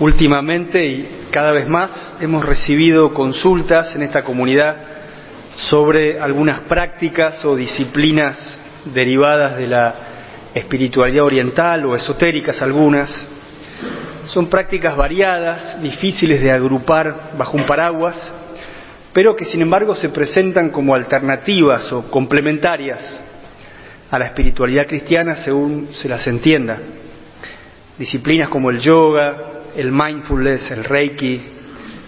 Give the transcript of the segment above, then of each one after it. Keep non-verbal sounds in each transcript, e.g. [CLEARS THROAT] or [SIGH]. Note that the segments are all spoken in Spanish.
Últimamente y cada vez más hemos recibido consultas en esta comunidad sobre algunas prácticas o disciplinas derivadas de la espiritualidad oriental o esotéricas algunas. Son prácticas variadas, difíciles de agrupar bajo un paraguas, pero que sin embargo se presentan como alternativas o complementarias a la espiritualidad cristiana según se las entienda. Disciplinas como el yoga, el mindfulness, el reiki,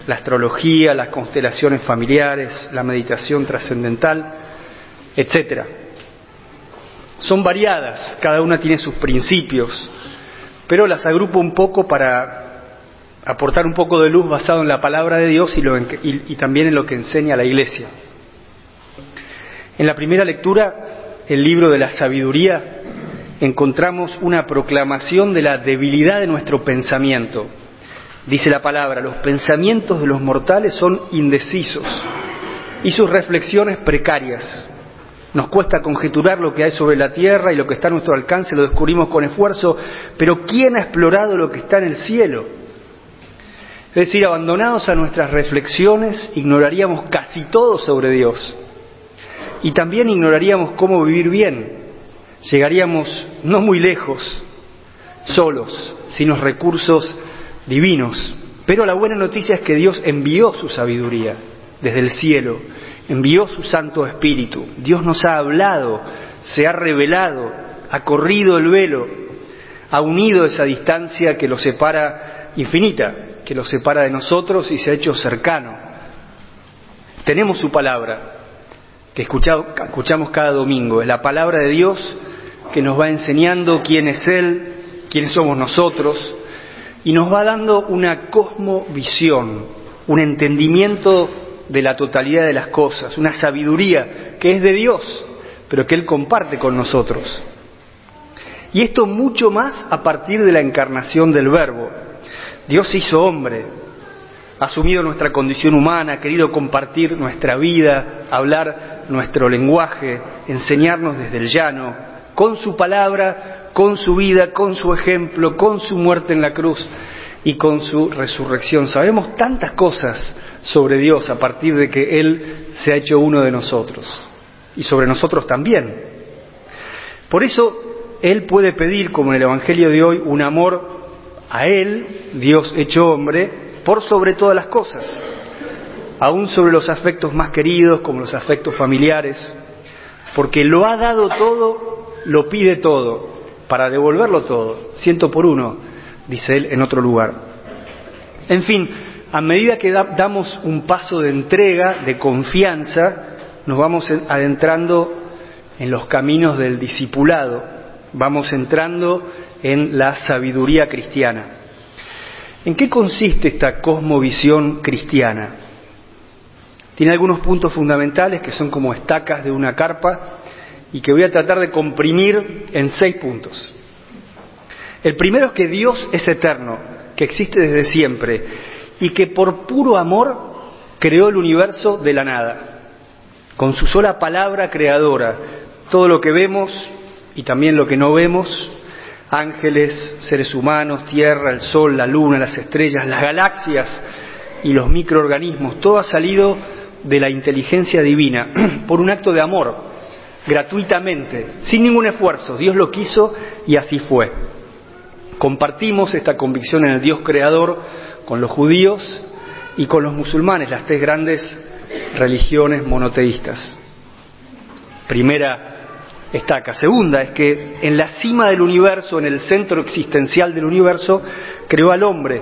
la astrología, las constelaciones familiares, la meditación trascendental, etcétera. Son variadas, cada una tiene sus principios, pero las agrupo un poco para aportar un poco de luz basado en la palabra de Dios y, y, y también en lo que enseña la Iglesia. En la primera lectura, el libro de la sabiduría encontramos una proclamación de la debilidad de nuestro pensamiento. Dice la palabra, los pensamientos de los mortales son indecisos y sus reflexiones precarias. Nos cuesta conjeturar lo que hay sobre la tierra y lo que está a nuestro alcance lo descubrimos con esfuerzo, pero ¿quién ha explorado lo que está en el cielo? Es decir, abandonados a nuestras reflexiones, ignoraríamos casi todo sobre Dios y también ignoraríamos cómo vivir bien, llegaríamos no muy lejos, solos, sin los recursos divinos. Pero la buena noticia es que Dios envió su sabiduría desde el cielo, envió su Santo Espíritu. Dios nos ha hablado, se ha revelado, ha corrido el velo, ha unido esa distancia que lo separa infinita, que lo separa de nosotros y se ha hecho cercano. Tenemos su palabra, que escuchamos cada domingo, es la palabra de Dios que nos va enseñando quién es Él, quiénes somos nosotros, y nos va dando una cosmovisión, un entendimiento de la totalidad de las cosas, una sabiduría que es de Dios, pero que Él comparte con nosotros. Y esto mucho más a partir de la encarnación del Verbo. Dios hizo hombre, asumido nuestra condición humana, querido compartir nuestra vida, hablar nuestro lenguaje, enseñarnos desde el llano, con su palabra, con su vida, con su ejemplo, con su muerte en la cruz y con su resurrección. Sabemos tantas cosas sobre Dios a partir de que Él se ha hecho uno de nosotros y sobre nosotros también. Por eso Él puede pedir, como en el Evangelio de hoy, un amor a Él, Dios hecho hombre, por sobre todas las cosas, aún sobre los afectos más queridos, como los afectos familiares, porque lo ha dado todo lo pide todo para devolverlo todo, ciento por uno, dice él en otro lugar. En fin, a medida que damos un paso de entrega, de confianza, nos vamos adentrando en los caminos del discipulado, vamos entrando en la sabiduría cristiana. ¿En qué consiste esta cosmovisión cristiana? Tiene algunos puntos fundamentales que son como estacas de una carpa y que voy a tratar de comprimir en seis puntos. El primero es que Dios es eterno, que existe desde siempre y que por puro amor creó el universo de la nada, con su sola palabra creadora, todo lo que vemos y también lo que no vemos, ángeles, seres humanos, tierra, el sol, la luna, las estrellas, las galaxias y los microorganismos, todo ha salido de la inteligencia divina [CLEARS THROAT] por un acto de amor, gratuitamente, sin ningún esfuerzo. Dios lo quiso y así fue. Compartimos esta convicción en el Dios creador con los judíos y con los musulmanes, las tres grandes religiones monoteístas. Primera estaca. Segunda es que en la cima del universo, en el centro existencial del universo, creó al hombre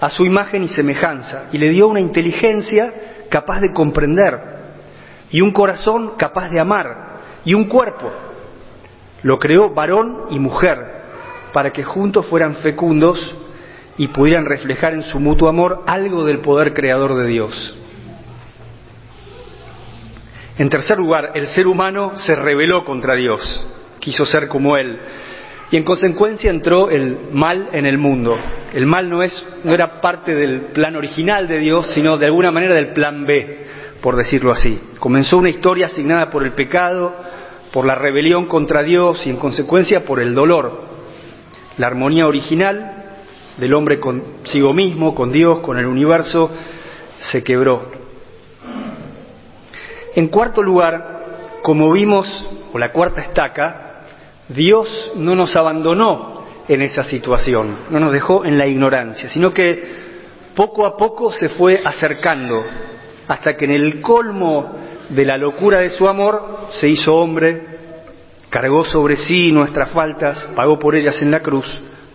a su imagen y semejanza y le dio una inteligencia capaz de comprender y un corazón capaz de amar y un cuerpo. Lo creó varón y mujer para que juntos fueran fecundos y pudieran reflejar en su mutuo amor algo del poder creador de Dios. En tercer lugar, el ser humano se rebeló contra Dios, quiso ser como Él, y en consecuencia entró el mal en el mundo. El mal no, es, no era parte del plan original de Dios, sino de alguna manera del plan B por decirlo así. Comenzó una historia asignada por el pecado, por la rebelión contra Dios y en consecuencia por el dolor. La armonía original del hombre consigo mismo, con Dios, con el universo, se quebró. En cuarto lugar, como vimos, o la cuarta estaca, Dios no nos abandonó en esa situación, no nos dejó en la ignorancia, sino que poco a poco se fue acercando, hasta que en el colmo de la locura de su amor se hizo hombre, cargó sobre sí nuestras faltas, pagó por ellas en la cruz,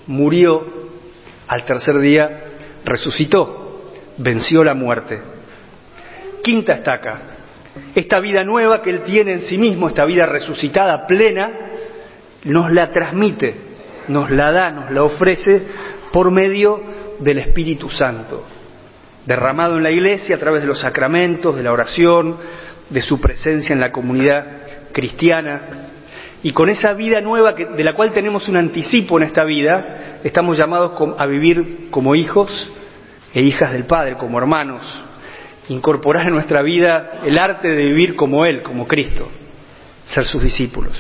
murió, al tercer día resucitó, venció la muerte. Quinta estaca, esta vida nueva que Él tiene en sí mismo, esta vida resucitada, plena, nos la transmite, nos la da, nos la ofrece por medio del Espíritu Santo, derramado en la iglesia a través de los sacramentos, de la oración, de su presencia en la comunidad cristiana. Y con esa vida nueva de la cual tenemos un anticipo en esta vida, estamos llamados a vivir como hijos e hijas del Padre, como hermanos, incorporar en nuestra vida el arte de vivir como Él, como Cristo, ser sus discípulos.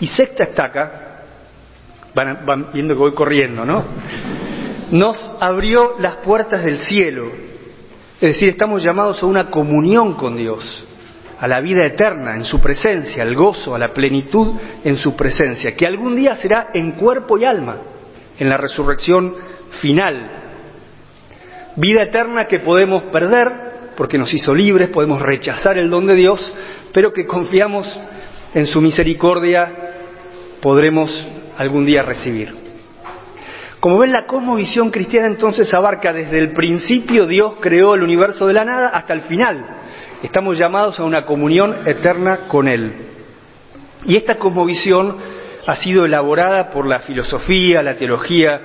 Y sexta estaca, van, van viendo que voy corriendo, ¿no? Nos abrió las puertas del cielo, es decir, estamos llamados a una comunión con Dios, a la vida eterna en su presencia, al gozo, a la plenitud en su presencia, que algún día será en cuerpo y alma, en la resurrección final. Vida eterna que podemos perder porque nos hizo libres, podemos rechazar el don de Dios, pero que confiamos en su misericordia podremos algún día recibir. Como ven, la cosmovisión cristiana entonces abarca desde el principio Dios creó el universo de la nada hasta el final, Estamos llamados a una comunión eterna con Él. Y esta cosmovisión ha sido elaborada por la filosofía, la teología,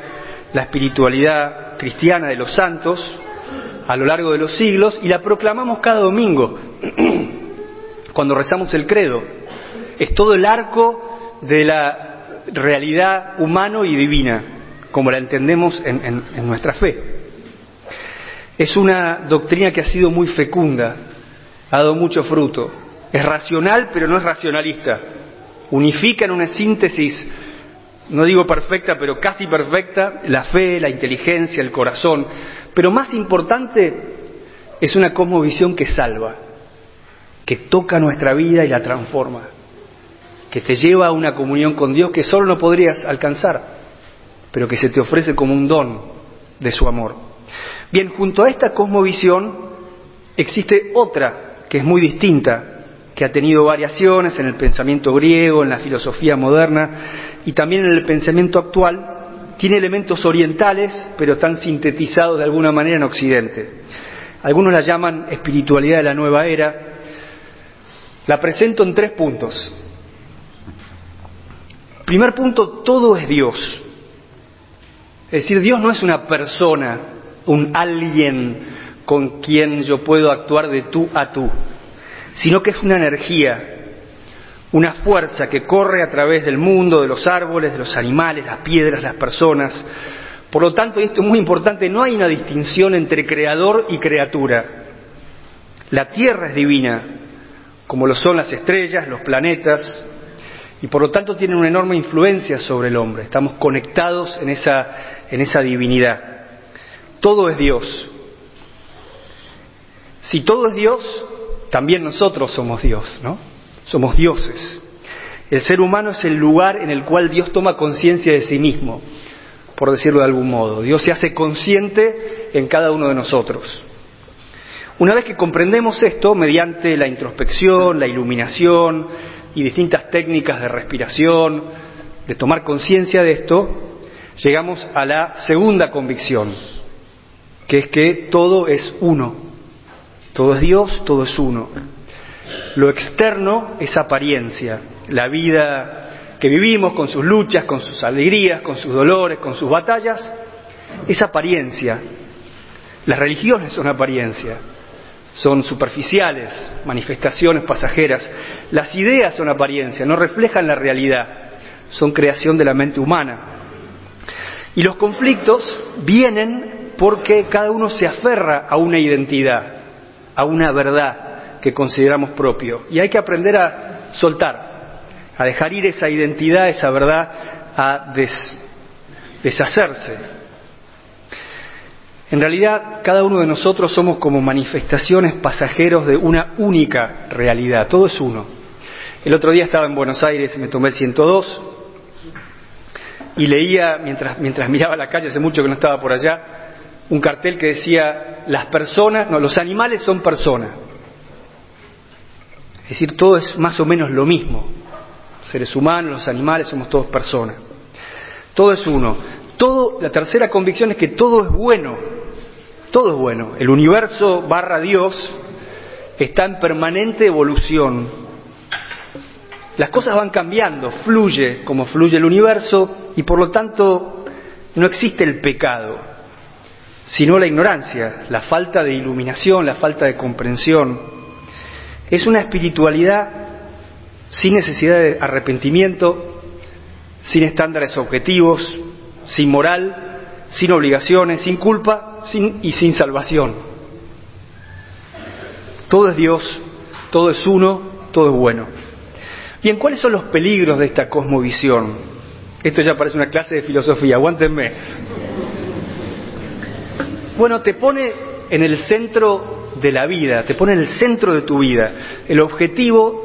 la espiritualidad cristiana de los santos a lo largo de los siglos y la proclamamos cada domingo [CLEARS THROAT] cuando rezamos el credo. Es todo el arco de la realidad humano y divina, como la entendemos en, en nuestra fe. Es una doctrina que ha sido muy fecunda, ha dado mucho fruto. Es racional, pero no es racionalista. Unifica en una síntesis, no digo perfecta, pero casi perfecta, la fe, la inteligencia, el corazón. Pero más importante, es una cosmovisión que salva, que toca nuestra vida y la transforma, que te lleva a una comunión con Dios que solo no podrías alcanzar, pero que se te ofrece como un don de su amor. Bien, junto a esta cosmovisión existe otra que es muy distinta, que ha tenido variaciones en el pensamiento griego, en la filosofía moderna y también en el pensamiento actual, tiene elementos orientales, pero están sintetizados de alguna manera en Occidente. Algunos la llaman espiritualidad de la nueva era. La presento en tres puntos. Primer punto, todo es Dios. Es decir, Dios no es una persona, un alguien con quien yo puedo actuar de tú a tú, sino que es una energía, una fuerza que corre a través del mundo, de los árboles, de los animales, las piedras, las personas. Por lo tanto, y esto es muy importante, no hay una distinción entre creador y criatura. La Tierra es divina, como lo son las estrellas, los planetas, y por lo tanto tienen una enorme influencia sobre el hombre. Estamos conectados en esa, en esa divinidad. Todo es Dios. Si todo es Dios, también nosotros somos Dios, ¿no? Somos dioses. El ser humano es el lugar en el cual Dios toma conciencia de sí mismo, por decirlo de algún modo. Dios se hace consciente en cada uno de nosotros. Una vez que comprendemos esto, mediante la introspección, la iluminación y distintas técnicas de respiración, de tomar conciencia de esto, llegamos a la segunda convicción, que es que todo es uno. Todo es Dios, todo es uno. Lo externo es apariencia. La vida que vivimos con sus luchas, con sus alegrías, con sus dolores, con sus batallas, es apariencia. Las religiones son apariencia, son superficiales, manifestaciones pasajeras. Las ideas son apariencia, no reflejan la realidad, son creación de la mente humana. Y los conflictos vienen porque cada uno se aferra a una identidad a una verdad que consideramos propio. Y hay que aprender a soltar, a dejar ir esa identidad, esa verdad, a deshacerse En realidad, cada uno de nosotros somos como manifestaciones pasajeros de una única realidad, todo es uno. El otro día estaba en Buenos Aires me tomé el 102 y leía, mientras, mientras miraba la calle, hace mucho que no estaba por allá, un cartel que decía, las personas, no, los animales son personas. Es decir, todo es más o menos lo mismo. Seres humanos, los animales, somos todos personas. Todo es uno. Todo, la tercera convicción es que todo es bueno. Todo es bueno. El universo barra Dios está en permanente evolución. Las cosas van cambiando, fluye como fluye el universo y por lo tanto no existe el pecado, sino la ignorancia, la falta de iluminación, la falta de comprensión. Es una espiritualidad sin necesidad de arrepentimiento, sin estándares objetivos, sin moral, sin obligaciones, sin culpa y sin salvación. Todo es Dios, todo es uno, todo es bueno. Bien, ¿cuáles son los peligros de esta cosmovisión? Esto ya parece una clase de filosofía, aguántenme. Bueno, te pone en el centro de la vida, te pone en el centro de tu vida. El objetivo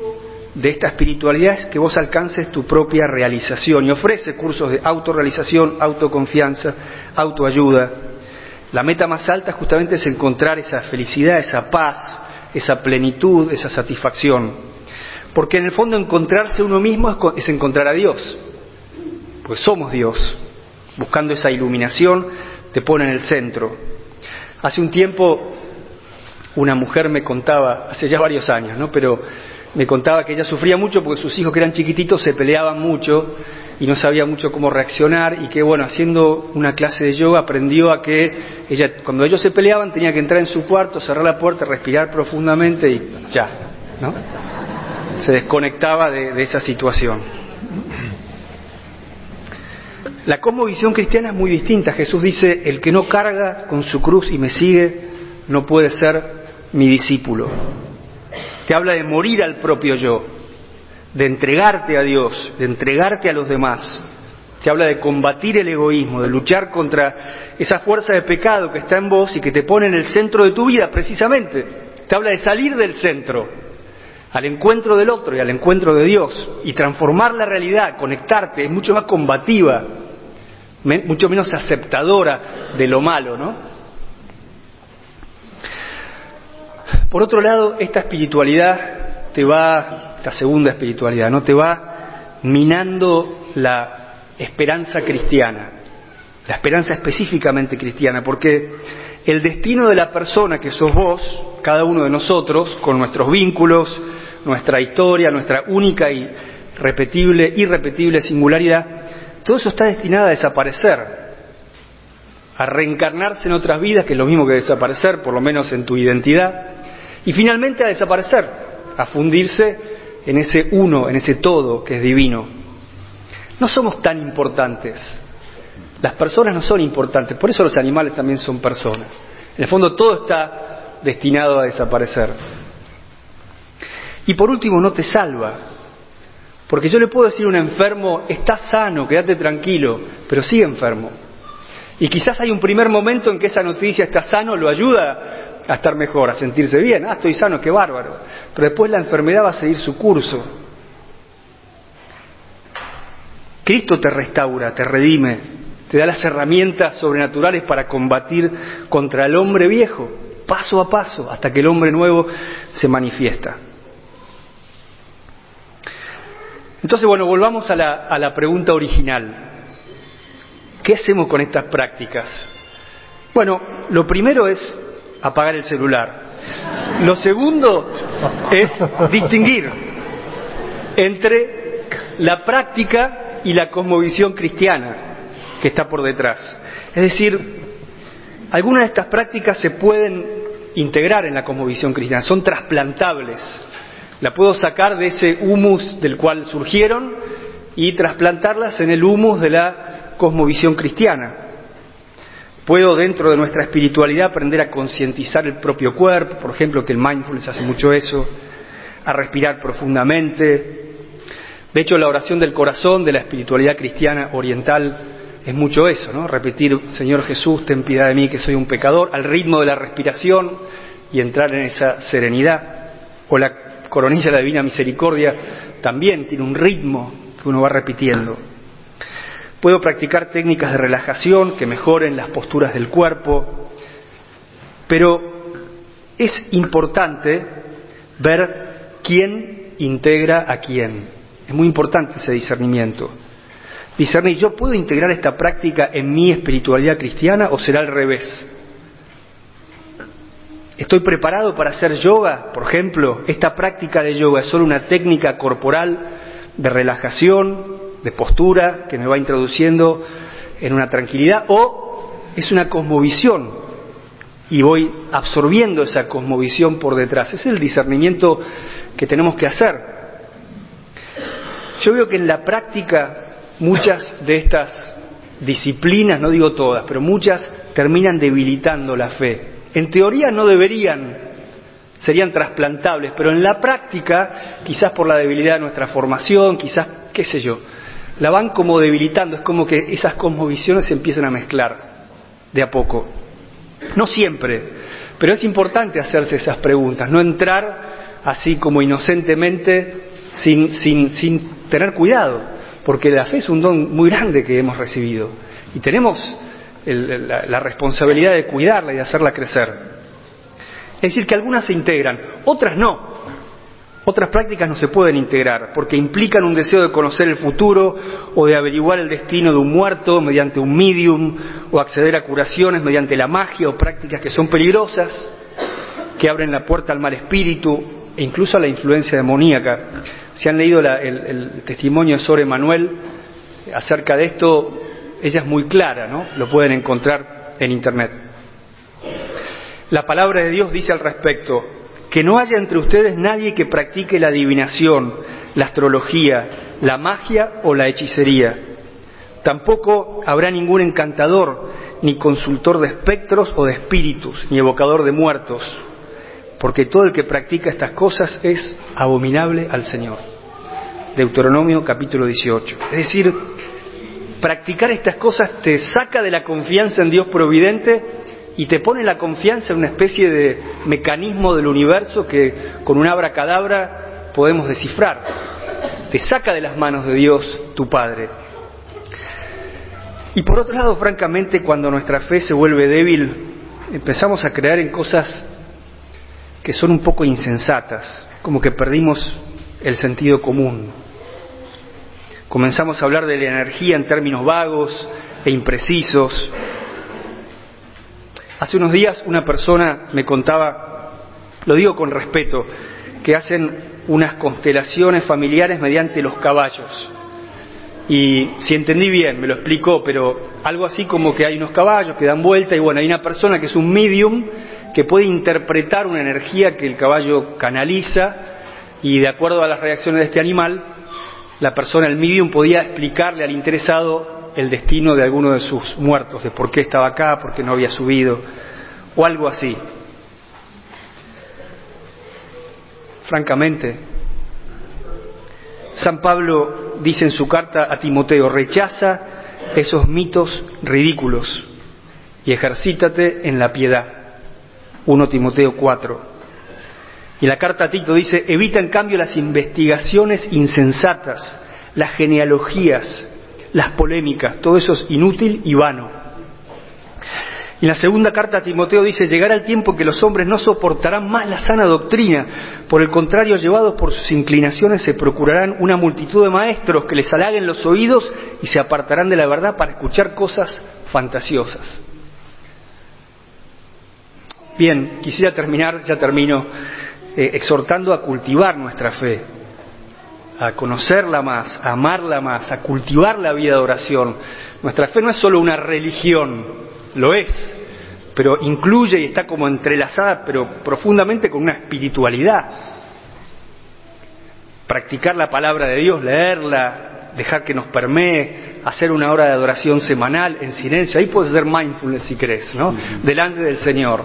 de esta espiritualidad es que vos alcances tu propia realización y ofrece cursos de autorrealización, autoconfianza, autoayuda. La meta más alta justamente es encontrar esa felicidad, esa paz, esa plenitud, esa satisfacción. Porque en el fondo encontrarse uno mismo es, encontrar a Dios, pues somos Dios. Buscando esa iluminación te pone en el centro. Hace un tiempo una mujer me contaba, hace ya varios años, ¿no? Pero me contaba que ella sufría mucho porque sus hijos que eran chiquititos se peleaban mucho y no sabía mucho cómo reaccionar y que bueno, haciendo una clase de yoga aprendió a que ella cuando ellos se peleaban tenía que entrar en su cuarto, cerrar la puerta, respirar profundamente y ya, ¿no? Se desconectaba de, de esa situación. La cosmovisión cristiana es muy distinta. Jesús dice, el que no carga con su cruz y me sigue no puede ser mi discípulo te habla de morir al propio yo, de entregarte a Dios, de entregarte a los demás. Te habla de combatir el egoísmo, de luchar contra esa fuerza de pecado que está en vos y que te pone en el centro de tu vida, precisamente. Te habla de salir del centro, al encuentro del otro y al encuentro de Dios, y transformar la realidad, conectarte, es mucho más combativa, mucho menos aceptadora de lo malo, ¿no? Por otro lado, esta espiritualidad te va, esta segunda espiritualidad, ¿no? Te va minando la esperanza cristiana, la esperanza específicamente cristiana, porque el destino de la persona que sos vos, cada uno de nosotros, con nuestros vínculos, nuestra historia, nuestra única y repetible, irrepetible singularidad, todo eso está destinado a desaparecer, a reencarnarse en otras vidas, que es lo mismo que desaparecer, por lo menos en tu identidad, y finalmente a desaparecer, a fundirse en ese uno, en ese todo que es divino. No somos tan importantes. Las personas no son importantes, por eso los animales también son personas. En el fondo todo está destinado a desaparecer. Y por último, no te salva. Porque yo le puedo decir a un enfermo, está sano, quédate tranquilo, pero sigue enfermo. Y quizás hay un primer momento en que esa noticia está sano, lo ayuda a estar mejor, a sentirse bien. Ah, estoy sano, qué bárbaro. Pero después la enfermedad va a seguir su curso. Cristo te restaura, te redime, te da las herramientas sobrenaturales para combatir contra el hombre viejo, paso a paso, hasta que el hombre nuevo se manifiesta. Entonces, bueno, volvamos a la, a la pregunta original. ¿Qué hacemos con estas prácticas? Bueno, lo primero es apagar el celular. Lo segundo es distinguir entre la práctica y la cosmovisión cristiana que está por detrás. Es decir, algunas de estas prácticas se pueden integrar en la cosmovisión cristiana, son trasplantables. La puedo sacar de ese humus del cual surgieron y trasplantarlas en el humus de la cosmovisión cristiana. Puedo dentro de nuestra espiritualidad aprender a concientizar el propio cuerpo, por ejemplo, que el mindfulness hace mucho eso, a respirar profundamente. De hecho, la oración del corazón de la espiritualidad cristiana oriental es mucho eso, ¿no? Repetir, Señor Jesús, ten piedad de mí que soy un pecador, al ritmo de la respiración y entrar en esa serenidad. O la coronilla de la Divina Misericordia también tiene un ritmo que uno va repitiendo. Puedo practicar técnicas de relajación que mejoren las posturas del cuerpo, pero es importante ver quién integra a quién. Es muy importante ese discernimiento. Discernir, ¿yo puedo integrar esta práctica en mi espiritualidad cristiana o será al revés? ¿Estoy preparado para hacer yoga? Por ejemplo, esta práctica de yoga es solo una técnica corporal de relajación, de postura que me va introduciendo en una tranquilidad o es una cosmovisión y voy absorbiendo esa cosmovisión por detrás. Es el discernimiento que tenemos que hacer. Yo veo que en la práctica muchas de estas disciplinas, no digo todas, pero muchas terminan debilitando la fe. En teoría no deberían, serían trasplantables, pero en la práctica, quizás por la debilidad de nuestra formación, quizás, qué sé yo, la van como debilitando, es como que esas cosmovisiones se empiezan a mezclar de a poco. No siempre, pero es importante hacerse esas preguntas, no entrar así como inocentemente sin, sin, sin tener cuidado, porque la fe es un don muy grande que hemos recibido y tenemos la, la responsabilidad de cuidarla y de hacerla crecer. Es decir, que algunas se integran, otras no, otras prácticas no se pueden integrar porque implican un deseo de conocer el futuro o de averiguar el destino de un muerto mediante un medium o acceder a curaciones mediante la magia o prácticas que son peligrosas, que abren la puerta al mal espíritu e incluso a la influencia demoníaca. Si han leído el, el, testimonio de Sore Manuel acerca de esto, ella es muy clara, ¿no? Lo pueden encontrar en Internet. La palabra de Dios dice al respecto, que no haya entre ustedes nadie que practique la adivinación, la astrología, la magia o la hechicería. Tampoco habrá ningún encantador, ni consultor de espectros o de espíritus, ni evocador de muertos, porque todo el que practica estas cosas es abominable al Señor. Deuteronomio capítulo 18. Es decir, practicar estas cosas te saca de la confianza en Dios providente y te pone la confianza en una especie de mecanismo del universo que con un abracadabra podemos descifrar. Te saca de las manos de Dios tu Padre. Y por otro lado, francamente, cuando nuestra fe se vuelve débil, empezamos a creer en cosas que son un poco insensatas, como que perdimos el sentido común. Comenzamos a hablar de la energía en términos vagos e imprecisos, Hace unos días una persona me contaba, lo digo con respeto, que hacen unas constelaciones familiares mediante los caballos. Y si entendí bien, me lo explicó, pero algo así como que hay unos caballos que dan vuelta y bueno, hay una persona que es un medium que puede interpretar una energía que el caballo canaliza y de acuerdo a las reacciones de este animal, la persona, el medium, podía explicarle al interesado el destino de alguno de sus muertos, de por qué estaba acá, por qué no había subido, o algo así. Francamente, San Pablo dice en su carta a Timoteo, rechaza esos mitos ridículos y ejercítate en la piedad. 1 Timoteo 4. Y la carta a Tito dice, evita en cambio las investigaciones insensatas, las genealogías, las polémicas, todo eso es inútil y vano. Y la segunda carta a Timoteo dice, llegará el tiempo que los hombres no soportarán más la sana doctrina, por el contrario, llevados por sus inclinaciones, se procurarán una multitud de maestros que les halaguen los oídos y se apartarán de la verdad para escuchar cosas fantasiosas. Bien, quisiera terminar, ya termino, eh, exhortando a cultivar nuestra fe, a conocerla más, a amarla más, a cultivar la vida de oración. Nuestra fe no es solo una religión, lo es, pero incluye y está como entrelazada, pero profundamente con una espiritualidad. Practicar la palabra de Dios, leerla, dejar que nos permee, hacer una hora de adoración semanal en silencio, ahí puedes ser mindfulness si crees, ¿no? Delante del Señor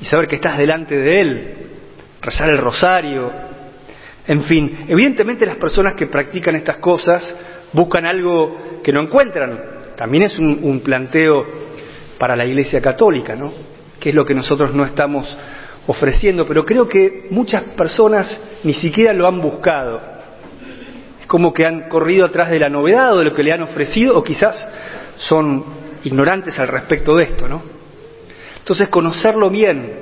y saber que estás delante de Él, rezar el rosario, en fin, evidentemente las personas que practican estas cosas buscan algo que no encuentran también es un, planteo para la Iglesia Católica, ¿no? Que es lo que nosotros no estamos ofreciendo, pero creo que muchas personas ni siquiera lo han buscado. Es como que han corrido atrás de la novedad o de lo que le han ofrecido, o quizás son ignorantes al respecto de esto, ¿no? Entonces, conocerlo bien,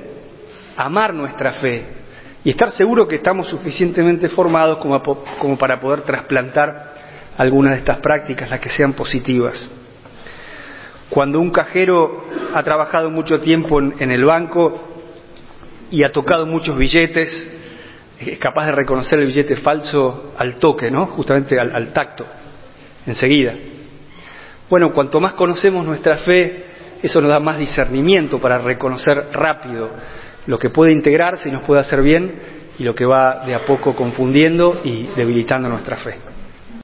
amar nuestra fe y estar seguro que estamos suficientemente formados como, como para poder trasplantar algunas de estas prácticas, las que sean positivas. Cuando un cajero ha trabajado mucho tiempo en, el banco, y ha tocado muchos billetes, es capaz de reconocer el billete falso al toque, ¿no? Justamente al, al tacto, enseguida. Bueno, cuanto más conocemos nuestra fe, eso nos da más discernimiento para reconocer rápido lo que puede integrarse y nos puede hacer bien y lo que va de a poco confundiendo y debilitando nuestra fe.